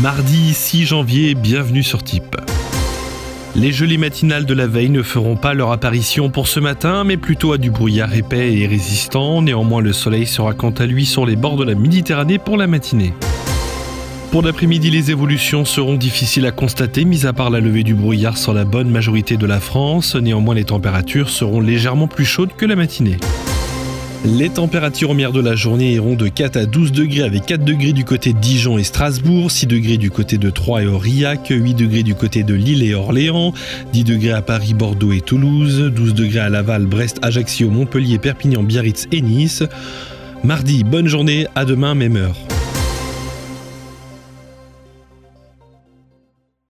Mardi 6 janvier, bienvenue sur Type. Les jolies matinales de la veille ne feront pas leur apparition pour ce matin, mais plutôt à du brouillard épais et résistant. Néanmoins, le soleil sera quant à lui sur les bords de la Méditerranée pour la matinée. Pour l'après-midi, les évolutions seront difficiles à constater, mis à part la levée du brouillard sur la bonne majorité de la France. Néanmoins, les températures seront légèrement plus chaudes que la matinée. Les températures en de la journée iront de 4 à 12 degrés avec 4 degrés du côté de Dijon et Strasbourg, 6 degrés du côté de Troyes et Aurillac, 8 degrés du côté de Lille et Orléans, 10 degrés à Paris, Bordeaux et Toulouse, 12 degrés à Laval, Brest, Ajaccio, Montpellier, Perpignan, Biarritz et Nice. Mardi, bonne journée, à demain, même heure.